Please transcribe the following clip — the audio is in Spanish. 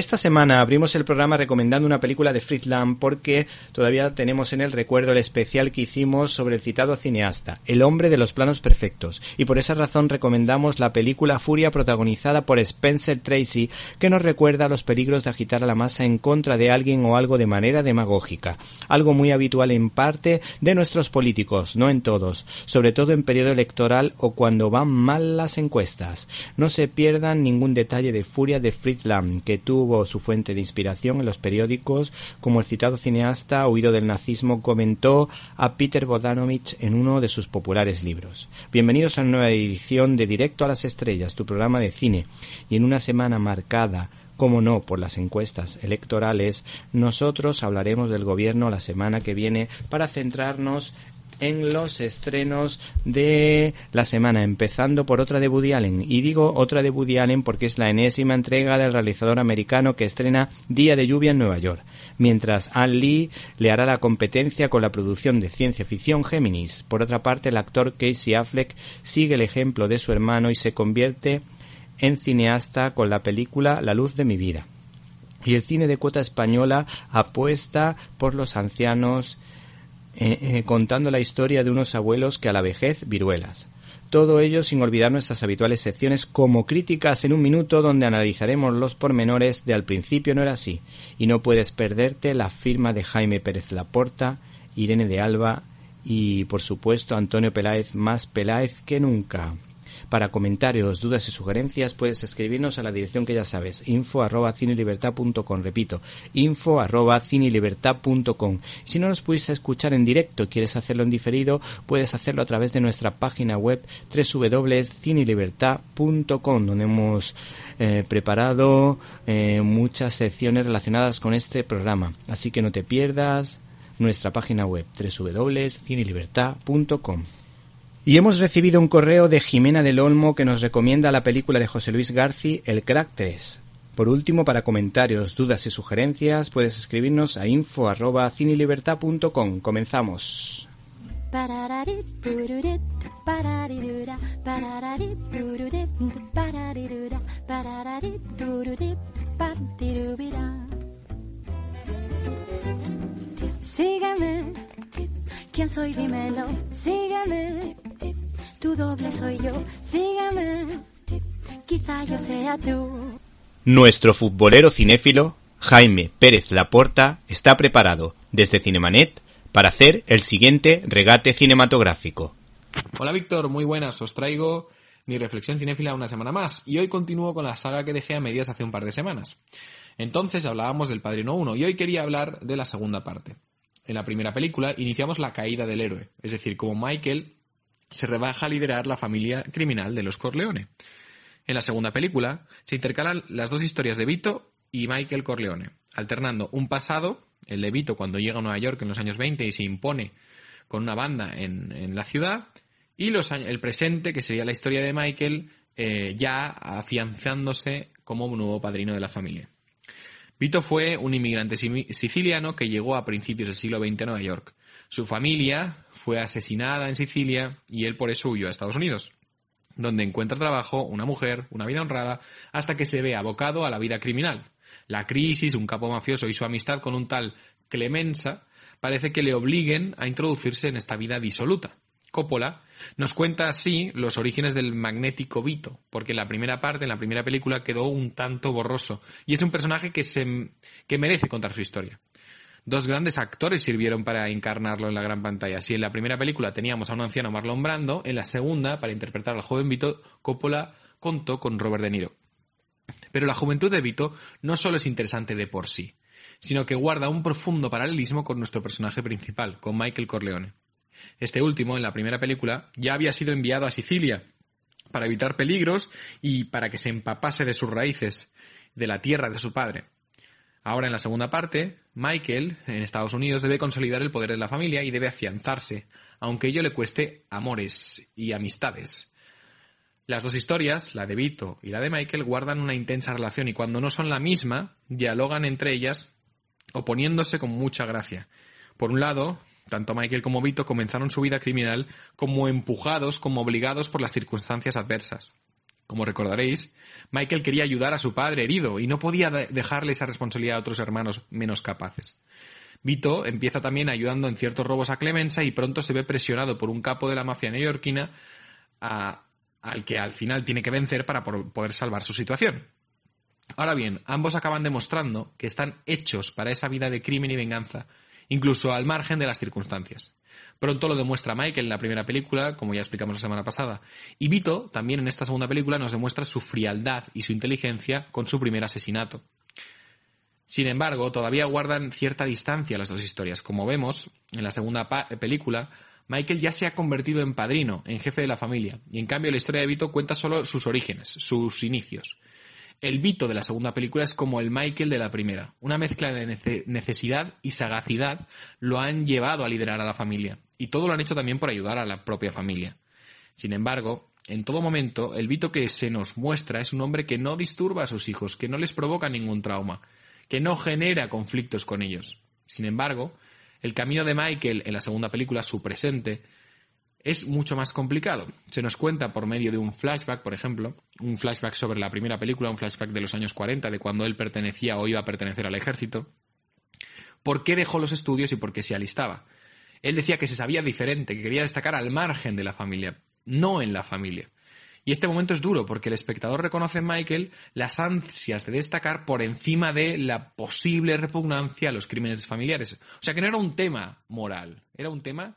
Esta semana abrimos el programa recomendando una película de Fritz Lang porque todavía tenemos en el recuerdo el especial que hicimos sobre el citado cineasta, El hombre de los planos perfectos, y por esa razón recomendamos la película Furia protagonizada por Spencer Tracy que nos recuerda los peligros de agitar a la masa en contra de alguien o algo de manera demagógica, algo muy habitual en parte de nuestros políticos, no en todos, sobre todo en periodo electoral o cuando van mal las encuestas. No se pierdan ningún detalle de Furia de Fritz Lang, que tuvo su fuente de inspiración en los periódicos, como el citado cineasta huido del nazismo comentó a Peter Bogdanovich en uno de sus populares libros. Bienvenidos a una nueva edición de Directo a las Estrellas, tu programa de cine, y en una semana marcada como no, por las encuestas electorales, nosotros hablaremos del gobierno la semana que viene para centrarnos en los estrenos de la semana, empezando por otra de Woody Allen. Y digo otra de Woody Allen porque es la enésima entrega del realizador americano que estrena Día de lluvia en Nueva York, mientras Ann Lee le hará la competencia con la producción de ciencia ficción Géminis. Por otra parte, el actor Casey Affleck sigue el ejemplo de su hermano y se convierte en cineasta con la película La luz de mi vida. Y el cine de cuota española apuesta por los ancianos eh, eh, contando la historia de unos abuelos que a la vejez viruelas. Todo ello sin olvidar nuestras habituales secciones como críticas en un minuto donde analizaremos los pormenores de al principio no era así y no puedes perderte la firma de Jaime Pérez Laporta, Irene de Alba y por supuesto Antonio Peláez más Peláez que nunca. Para comentarios, dudas y sugerencias puedes escribirnos a la dirección que ya sabes, info arroba cinelibertad.com, repito, info arroba cinelibertad.com. Si no nos pudiste escuchar en directo y quieres hacerlo en diferido, puedes hacerlo a través de nuestra página web www.cinelibertad.com, donde hemos eh, preparado eh, muchas secciones relacionadas con este programa. Así que no te pierdas nuestra página web www.cinelibertad.com. Y hemos recibido un correo de Jimena del Olmo que nos recomienda la película de José Luis Garci, El Crack 3. Por último, para comentarios, dudas y sugerencias, puedes escribirnos a info.cinilibertad.com. Comenzamos. Sígueme, ¿quién soy? Dímelo, sígueme, tu doble soy yo, sígueme, quizá yo sea tú. Nuestro futbolero cinéfilo, Jaime Pérez Laporta, está preparado, desde Cinemanet, para hacer el siguiente regate cinematográfico. Hola Víctor, muy buenas. Os traigo mi reflexión cinéfila una semana más y hoy continúo con la saga que dejé a medias hace un par de semanas. Entonces hablábamos del Padrino 1 y hoy quería hablar de la segunda parte. En la primera película iniciamos la caída del héroe, es decir, como Michael se rebaja a liderar la familia criminal de los Corleone. En la segunda película se intercalan las dos historias de Vito y Michael Corleone, alternando un pasado, el de Vito cuando llega a Nueva York en los años 20 y se impone con una banda en, la ciudad, y los, el presente, que sería la historia de Michael, eh, ya afianzándose como un nuevo padrino de la familia. Vito fue un inmigrante siciliano que llegó a principios del siglo XX a Nueva York. Su familia fue asesinada en Sicilia y él por eso huyó a Estados Unidos, donde encuentra trabajo, una mujer, una vida honrada, hasta que se ve abocado a la vida criminal. La crisis, un capo mafioso y su amistad con un tal Clemenza parece que le obliguen a introducirse en esta vida disoluta. Coppola nos cuenta así los orígenes del magnético Vito, porque en la primera parte, en la primera película, quedó un tanto borroso, y es un personaje que, se, que merece contar su historia. Dos grandes actores sirvieron para encarnarlo en la gran pantalla. Si en la primera película teníamos a un anciano Marlon Brando, en la segunda, para interpretar al joven Vito, Coppola contó con Robert De Niro. Pero la juventud de Vito no solo es interesante de por sí, sino que guarda un profundo paralelismo con nuestro personaje principal, con Michael Corleone. Este último, en la primera película, ya había sido enviado a Sicilia para evitar peligros y para que se empapase de sus raíces, de la tierra de su padre. Ahora, en la segunda parte, Michael, en Estados Unidos, debe consolidar el poder de la familia y debe afianzarse, aunque ello le cueste amores y amistades. Las dos historias, la de Vito y la de Michael, guardan una intensa relación y cuando no son la misma, dialogan entre ellas, oponiéndose con mucha gracia. Por un lado, tanto Michael como Vito comenzaron su vida criminal como empujados, como obligados por las circunstancias adversas. Como recordaréis, Michael quería ayudar a su padre herido y no podía dejarle esa responsabilidad a otros hermanos menos capaces. Vito empieza también ayudando en ciertos robos a Clemenza y pronto se ve presionado por un capo de la mafia neoyorquina al que al final tiene que vencer para poder salvar su situación. Ahora bien, ambos acaban demostrando que están hechos para esa vida de crimen y venganza, incluso al margen de las circunstancias. Pronto lo demuestra Michael en la primera película, como ya explicamos la semana pasada. Y Vito, también en esta segunda película, nos demuestra su frialdad y su inteligencia con su primer asesinato. Sin embargo, todavía guardan cierta distancia las dos historias. Como vemos, en la segunda película, Michael ya se ha convertido en padrino, en jefe de la familia, y en cambio la historia de Vito cuenta solo sus orígenes, sus inicios. El Vito de la segunda película es como el Michael de la primera. Una mezcla de necesidad y sagacidad lo han llevado a liderar a la familia. Y todo lo han hecho también por ayudar a la propia familia. Sin embargo, en todo momento, el Vito que se nos muestra es un hombre que no disturba a sus hijos, que no les provoca ningún trauma, que no genera conflictos con ellos. Sin embargo, el camino de Michael en la segunda película, su presente, es mucho más complicado. Se nos cuenta por medio de un flashback, por ejemplo, un flashback sobre la primera película, un flashback de los años 40, de cuando él pertenecía o iba a pertenecer al ejército, por qué dejó los estudios y por qué se alistaba. Él decía que se sabía diferente, que quería destacar al margen de la familia, no en la familia. Y este momento es duro porque el espectador reconoce en Michael las ansias de destacar por encima de la posible repugnancia a los crímenes familiares. O sea que no era un tema moral, era un tema